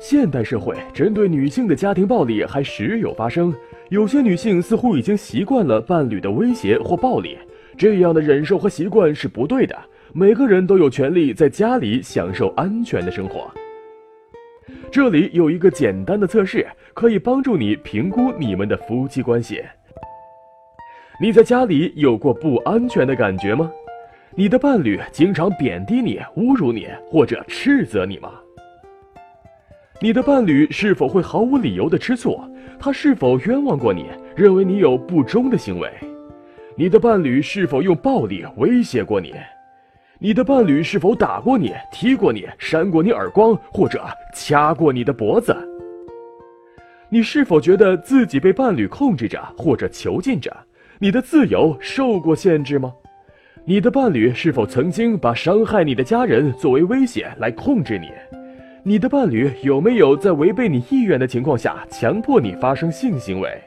现代社会针对女性的家庭暴力还时有发生，有些女性似乎已经习惯了伴侣的威胁或暴力，这样的忍受和习惯是不对的。每个人都有权利在家里享受安全的生活。这里有一个简单的测试，可以帮助你评估你们的夫妻关系。你在家里有过不安全的感觉吗？你的伴侣经常贬低你、侮辱你或者斥责你吗？你的伴侣是否会毫无理由的吃醋？他是否冤枉过你，认为你有不忠的行为？你的伴侣是否用暴力威胁过你？你的伴侣是否打过你、踢过你、扇过你耳光，或者掐过你的脖子？你是否觉得自己被伴侣控制着或者囚禁着？你的自由受过限制吗？你的伴侣是否曾经把伤害你的家人作为威胁来控制你？你的伴侣有没有在违背你意愿的情况下强迫你发生性行为？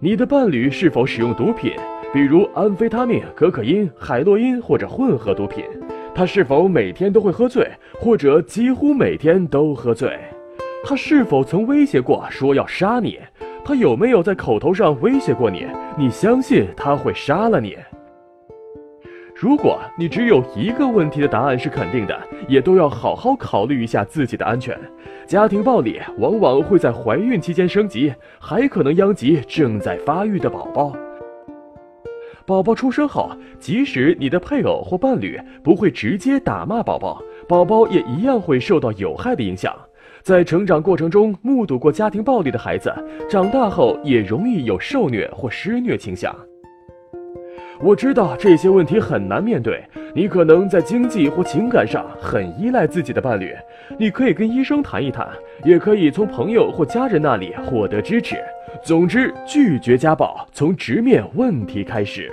你的伴侣是否使用毒品？比如安非他命、可可因、海洛因或者混合毒品，他是否每天都会喝醉，或者几乎每天都喝醉？他是否曾威胁过说要杀你？他有没有在口头上威胁过你？你相信他会杀了你？如果你只有一个问题的答案是肯定的，也都要好好考虑一下自己的安全。家庭暴力往往会在怀孕期间升级，还可能殃及正在发育的宝宝。宝宝出生后，即使你的配偶或伴侣不会直接打骂宝宝，宝宝也一样会受到有害的影响。在成长过程中目睹过家庭暴力的孩子，长大后也容易有受虐或施虐倾向。我知道这些问题很难面对，你可能在经济或情感上很依赖自己的伴侣，你可以跟医生谈一谈，也可以从朋友或家人那里获得支持。总之，拒绝家暴从直面问题开始。